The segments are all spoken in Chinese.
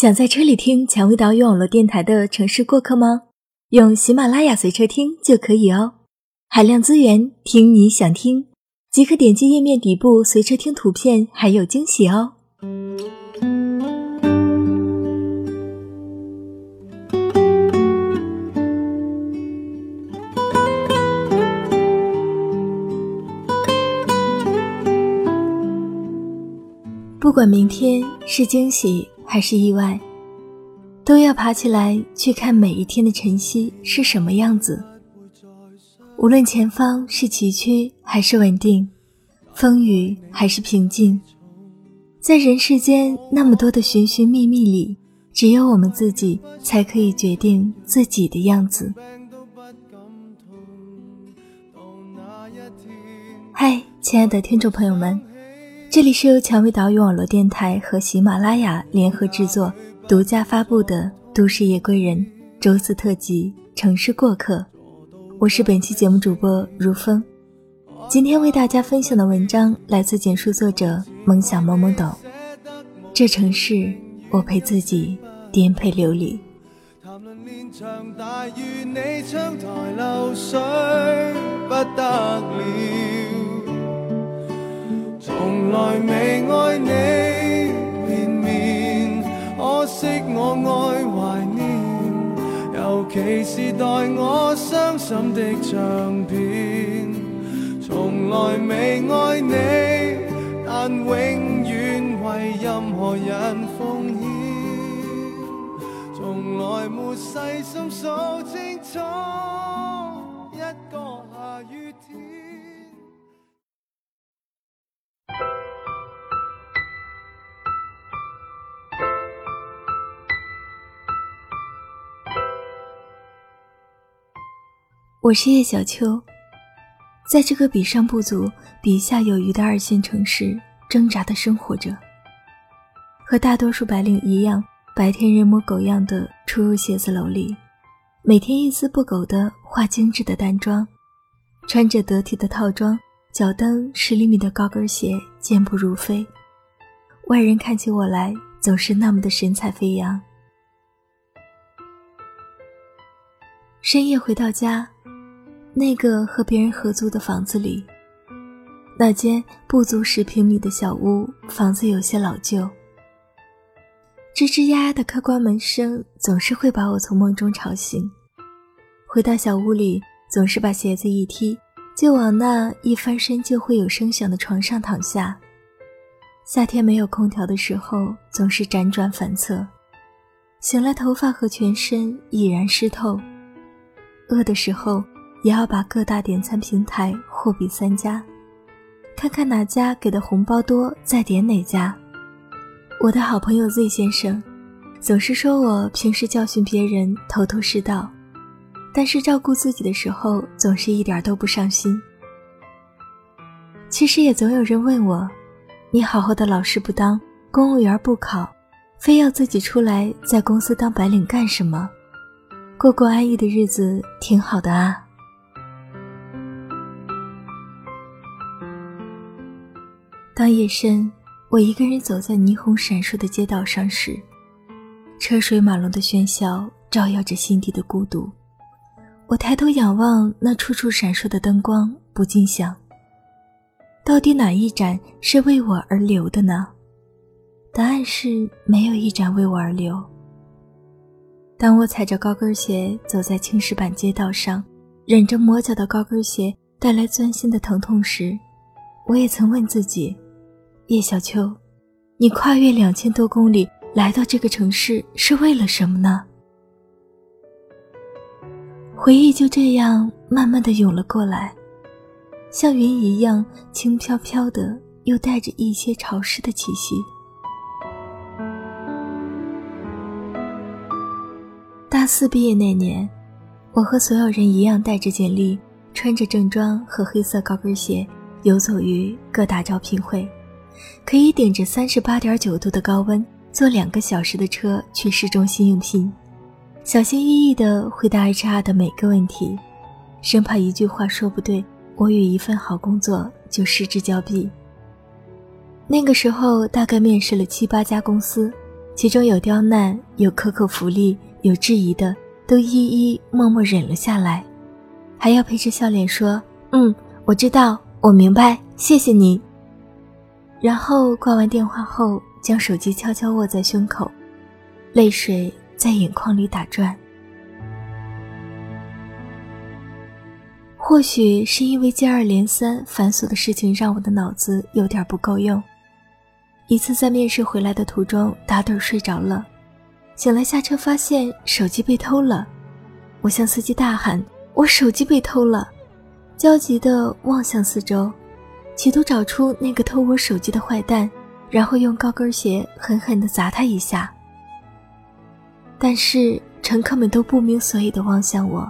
想在车里听蔷薇岛屿网络电台的城市过客吗？用喜马拉雅随车听就可以哦。海量资源，听你想听，即可点击页面底部随车听图片，还有惊喜哦。不管明天是惊喜。还是意外，都要爬起来去看每一天的晨曦是什么样子。无论前方是崎岖还是稳定，风雨还是平静，在人世间那么多的寻寻觅觅里，只有我们自己才可以决定自己的样子。嗨，亲爱的听众朋友们。这里是由蔷薇岛屿网络电台和喜马拉雅联合制作、独家发布的《都市夜归人》周四特辑《城市过客》，我是本期节目主播如风。今天为大家分享的文章来自简述作者梦想懵懵懂。这城市，我陪自己颠沛流离。从来未爱你连绵，可惜我爱怀念，尤其是待我伤心的唱片。从来未爱你，但永远为任何人奉献。从来没细心数清楚一个下雨天。我是叶小秋，在这个比上不足、比下有余的二线城市挣扎的生活着。和大多数白领一样，白天人模狗样的出入写字楼里，每天一丝不苟的化精致的淡妆，穿着得体的套装，脚蹬十厘米的高跟鞋，健步如飞。外人看起我来，总是那么的神采飞扬。深夜回到家。那个和别人合租的房子里，那间不足十平米的小屋，房子有些老旧。吱吱呀呀的开关门声总是会把我从梦中吵醒。回到小屋里，总是把鞋子一踢，就往那一翻身就会有声响的床上躺下。夏天没有空调的时候，总是辗转反侧，醒来头发和全身已然湿透。饿的时候。也要把各大点餐平台货比三家，看看哪家给的红包多，再点哪家。我的好朋友 Z 先生总是说我平时教训别人头头是道，但是照顾自己的时候总是一点都不上心。其实也总有人问我：“你好好的老师不当，公务员不考，非要自己出来在公司当白领干什么？过过安逸的日子挺好的啊。”当夜深，我一个人走在霓虹闪烁的街道上时，车水马龙的喧嚣照耀着心底的孤独。我抬头仰望那处处闪烁的灯光，不禁想：到底哪一盏是为我而留的呢？答案是没有一盏为我而留。当我踩着高跟鞋走在青石板街道上，忍着磨脚的高跟鞋带来钻心的疼痛时，我也曾问自己。叶小秋，你跨越两千多公里来到这个城市是为了什么呢？回忆就这样慢慢的涌了过来，像云一样轻飘飘的，又带着一些潮湿的气息。大四毕业那年，我和所有人一样带着简历，穿着正装和黑色高跟鞋，游走于各大招聘会。可以顶着三十八点九度的高温，坐两个小时的车去市中心应聘，小心翼翼地回答 HR 的每个问题，生怕一句话说不对，我与一份好工作就失之交臂。那个时候大概面试了七八家公司，其中有刁难，有可可福利，有质疑的，都一一默默忍了下来，还要陪着笑脸说：“嗯，我知道，我明白，谢谢你。”然后挂完电话后，将手机悄悄握在胸口，泪水在眼眶里打转。或许是因为接二连三繁琐的事情让我的脑子有点不够用。一次在面试回来的途中打盹睡着了，醒来下车发现手机被偷了，我向司机大喊：“我手机被偷了！”焦急地望向四周，企图找出那个偷我手机的坏蛋，然后用高跟鞋狠狠地砸他一下。但是乘客们都不明所以地望向我。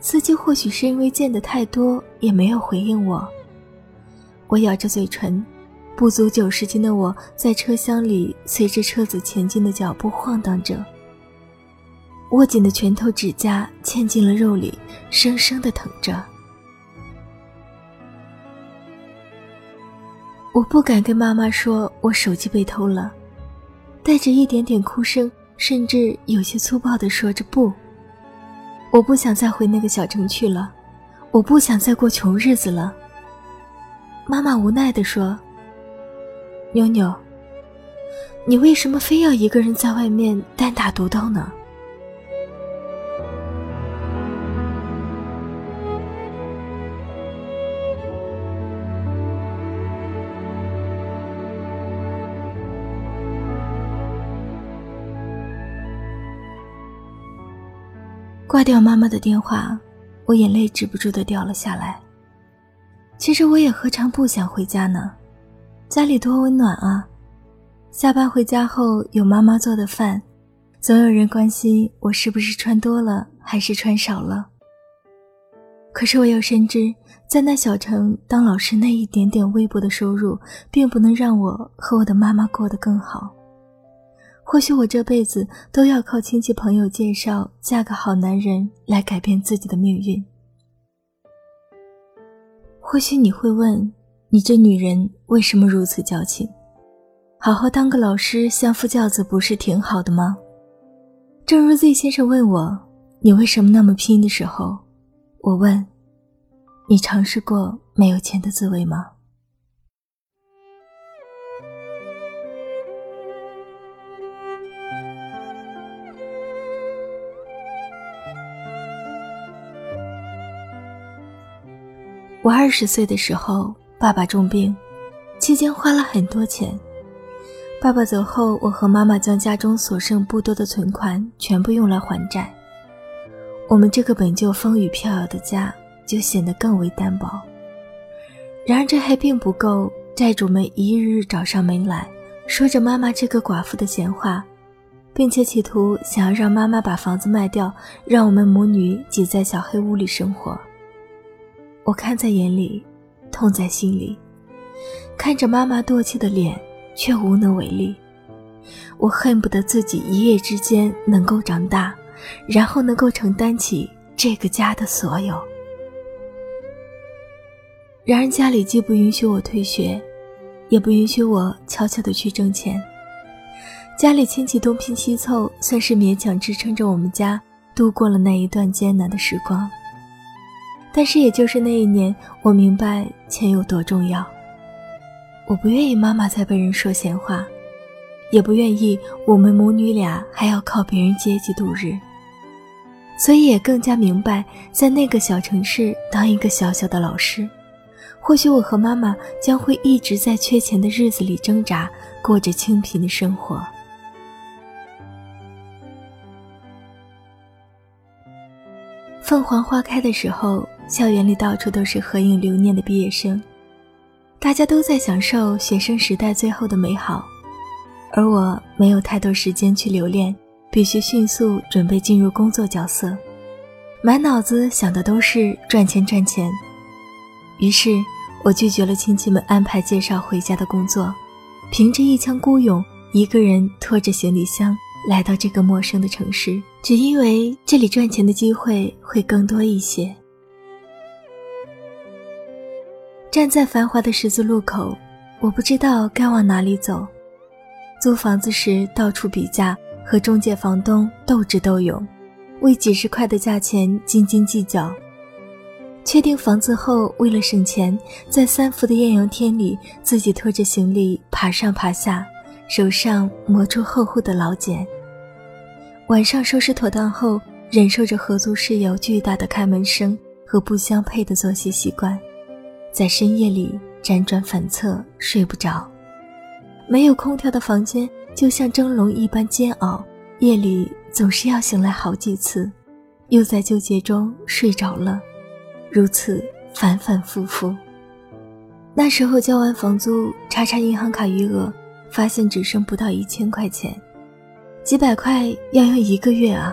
司机或许是因为见的太多，也没有回应我。我咬着嘴唇，不足九十斤的我在车厢里随着车子前进的脚步晃荡着，握紧的拳头指甲嵌进了肉里，生生的疼着。我不敢跟妈妈说我手机被偷了，带着一点点哭声，甚至有些粗暴的说着不。我不想再回那个小城去了，我不想再过穷日子了。妈妈无奈地说：“妞妞，你为什么非要一个人在外面单打独斗呢？”挂掉妈妈的电话，我眼泪止不住的掉了下来。其实我也何尝不想回家呢？家里多温暖啊！下班回家后有妈妈做的饭，总有人关心我是不是穿多了还是穿少了。可是我又深知，在那小城当老师那一点点微薄的收入，并不能让我和我的妈妈过得更好。或许我这辈子都要靠亲戚朋友介绍嫁个好男人来改变自己的命运。或许你会问，你这女人为什么如此矫情？好好当个老师，相夫教子不是挺好的吗？正如 Z 先生问我，你为什么那么拼的时候，我问，你尝试过没有钱的滋味吗？我二十岁的时候，爸爸重病，期间花了很多钱。爸爸走后，我和妈妈将家中所剩不多的存款全部用来还债。我们这个本就风雨飘摇的家，就显得更为单薄。然而这还并不够，债主们一日日找上门来，说着妈妈这个寡妇的闲话，并且企图想要让妈妈把房子卖掉，让我们母女挤在小黑屋里生活。我看在眼里，痛在心里，看着妈妈堕气的脸，却无能为力。我恨不得自己一夜之间能够长大，然后能够承担起这个家的所有。然而家里既不允许我退学，也不允许我悄悄的去挣钱。家里亲戚东拼西凑，算是勉强支撑着我们家度过了那一段艰难的时光。但是，也就是那一年，我明白钱有多重要。我不愿意妈妈再被人说闲话，也不愿意我们母女俩还要靠别人接济度日。所以，也更加明白，在那个小城市当一个小小的老师，或许我和妈妈将会一直在缺钱的日子里挣扎，过着清贫的生活。凤凰花开的时候。校园里到处都是合影留念的毕业生，大家都在享受学生时代最后的美好，而我没有太多时间去留恋，必须迅速准备进入工作角色，满脑子想的都是赚钱赚钱。于是，我拒绝了亲戚们安排介绍回家的工作，凭着一腔孤勇，一个人拖着行李箱来到这个陌生的城市，只因为这里赚钱的机会会更多一些。站在繁华的十字路口，我不知道该往哪里走。租房子时到处比价，和中介房东斗智斗勇，为几十块的价钱斤斤计较。确定房子后，为了省钱，在三伏的艳阳天里，自己拖着行李爬上爬下，手上磨出厚厚的老茧。晚上收拾妥当后，忍受着合租室友巨大的开门声和不相配的作息习惯，在深夜里辗转反侧，睡不着。没有空调的房间就像蒸笼一般煎熬，夜里总是要醒来好几次，又在纠结中睡着了。如此反反复复。那时候交完房租，查查银行卡余额，发现只剩不到一千块钱，几百块要用一个月啊！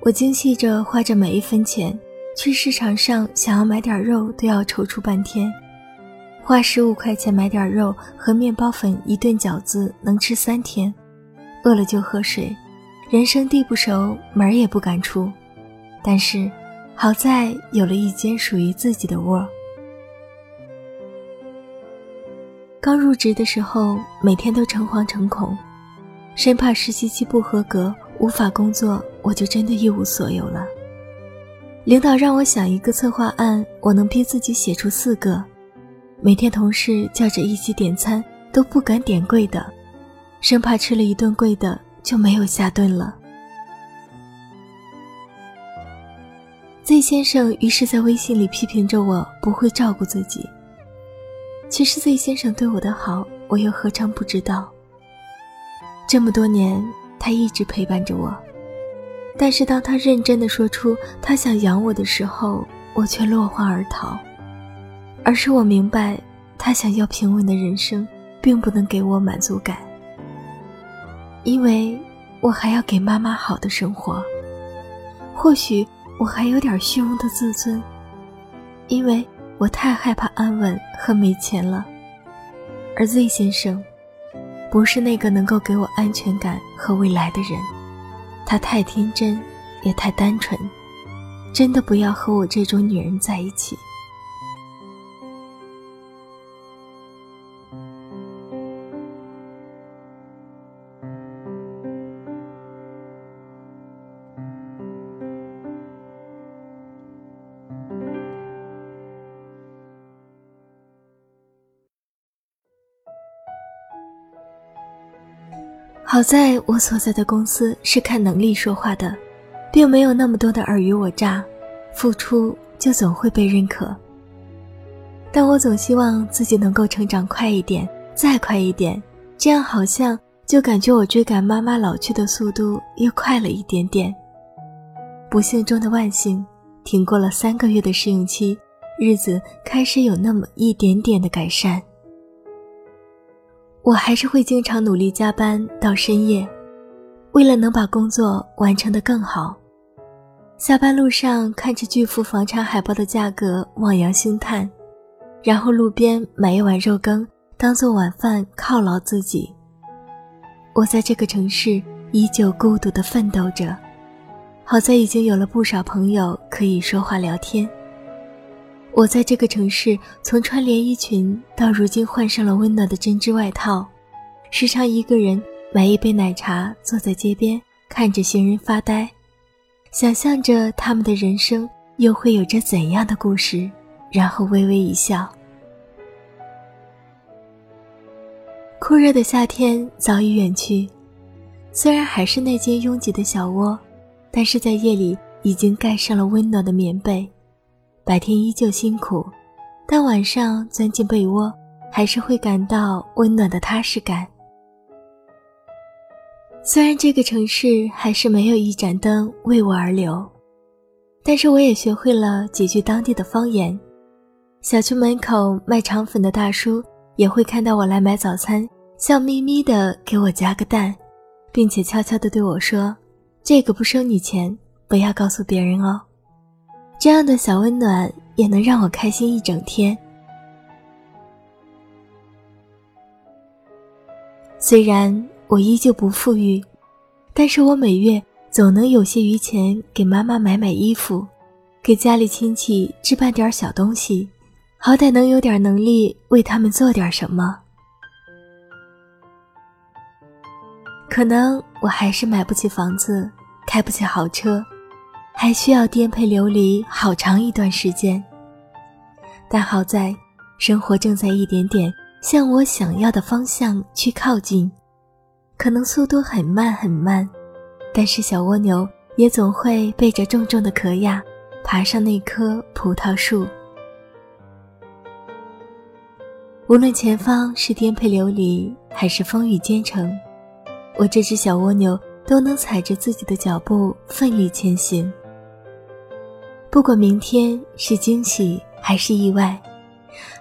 我精细着花着每一分钱，去市场上想要买点肉都要踌躇半天。花十五块钱买点肉和面包粉一顿饺子能吃三天，饿了就喝水，人生地不熟，门也不敢出。但是。好在有了一间属于自己的窝。刚入职的时候，每天都诚惶诚恐，生怕实习期不合格无法工作，我就真的一无所有了。领导让我想一个策划案，我能逼自己写出四个。每天同事叫着一起点餐，都不敢点贵的，生怕吃了一顿贵的就没有下顿了。Z 先生于是在微信里批评着我不会照顾自己。其实 Z 先生对我的好，我又何尝不知道？这么多年，他一直陪伴着我，但是当他认真的说出他想养我的时候，我却落荒而逃。而是我明白，他想要平稳的人生，并不能给我满足感，因为我还要给妈妈好的生活。或许。我还有点虚荣的自尊，因为我太害怕安稳和没钱了。而 Z 先生，不是那个能够给我安全感和未来的人，他太天真，也太单纯，真的不要和我这种女人在一起。好在我所在的公司是看能力说话的，并没有那么多的尔虞我诈，付出就总会被认可。但我总希望自己能够成长快一点，再快一点，这样好像就感觉我追赶妈妈老去的速度又快了一点点。不幸中的万幸，挺过了三个月的试用期，日子开始有那么一点点的改善。我还是会经常努力加班到深夜，为了能把工作完成得更好。下班路上看着巨幅房产海报的价格，望洋兴叹，然后路边买一碗肉羹当做晚饭犒劳自己。我在这个城市依旧孤独地奋斗着，好在已经有了不少朋友可以说话聊天。我在这个城市，从穿连衣裙到如今换上了温暖的针织外套，时常一个人买一杯奶茶，坐在街边看着行人发呆，想象着他们的人生又会有着怎样的故事，然后微微一笑。酷热的夏天早已远去，虽然还是那间拥挤的小窝，但是在夜里已经盖上了温暖的棉被。白天依旧辛苦，但晚上钻进被窝，还是会感到温暖的踏实感。虽然这个城市还是没有一盏灯为我而留，但是我也学会了几句当地的方言。小区门口卖肠粉的大叔也会看到我来买早餐，笑眯眯的给我加个蛋，并且悄悄的对我说：“这个不收你钱，不要告诉别人哦。”这样的小温暖也能让我开心一整天。虽然我依旧不富裕，但是我每月总能有些余钱给妈妈买买衣服，给家里亲戚置办点小东西，好歹能有点能力为他们做点什么。可能我还是买不起房子，开不起豪车，还需要颠沛流离好长一段时间。但好在，生活正在一点点向我想要的方向去靠近，可能速度很慢很慢，但是小蜗牛也总会背着重重的壳呀，爬上那棵葡萄树。无论前方是颠沛流离还是风雨兼程，我这只小蜗牛都能踩着自己的脚步奋力前行。不管明天是惊喜还是意外，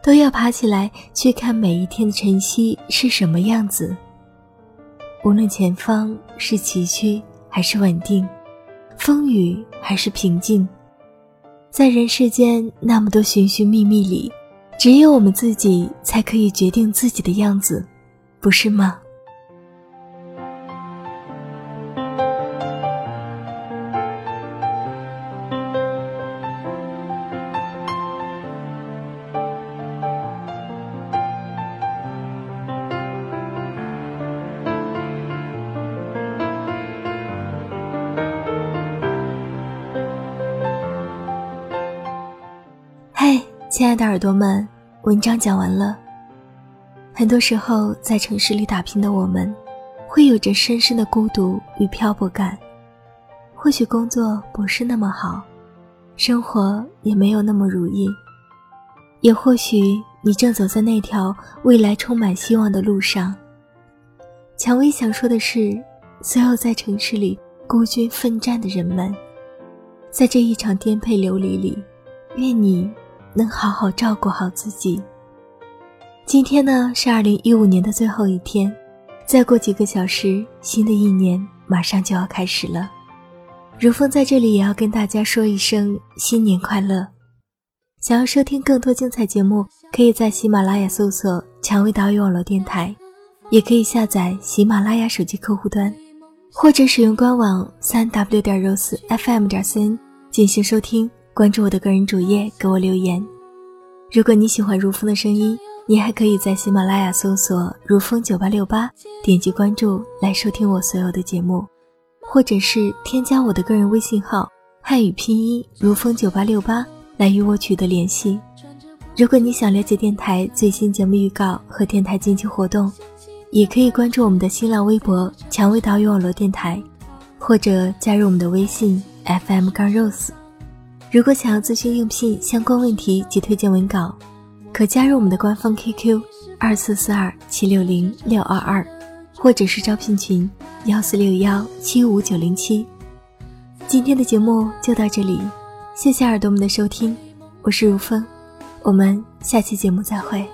都要爬起来去看每一天的晨曦是什么样子。无论前方是崎岖还是稳定，风雨还是平静，在人世间那么多寻寻觅觅里。只有我们自己才可以决定自己的样子，不是吗？亲爱的耳朵们，文章讲完了。很多时候，在城市里打拼的我们，会有着深深的孤独与漂泊感。或许工作不是那么好，生活也没有那么如意，也或许你正走在那条未来充满希望的路上。蔷薇想说的是，所有在城市里孤军奋战的人们，在这一场颠沛流离里，愿你。能好好照顾好自己。今天呢是二零一五年的最后一天，再过几个小时，新的一年马上就要开始了。如风在这里也要跟大家说一声新年快乐。想要收听更多精彩节目，可以在喜马拉雅搜索“蔷薇岛屿网络电台”，也可以下载喜马拉雅手机客户端，或者使用官网三 w 点 rose fm 点 cn 进行收听。关注我的个人主页，给我留言。如果你喜欢如风的声音，你还可以在喜马拉雅搜索“如风九八六八”，点击关注来收听我所有的节目，或者是添加我的个人微信号“汉语拼音如风九八六八”来与我取得联系。如果你想了解电台最新节目预告和电台近期活动，也可以关注我们的新浪微博“蔷薇岛屿网络电台”，或者加入我们的微信 FM 杠 Rose。如果想要咨询应聘相关问题及推荐文稿，可加入我们的官方 QQ 二四四二七六零六二二，或者是招聘群幺四六幺七五九零七。今天的节目就到这里，谢谢耳朵们的收听，我是如风，我们下期节目再会。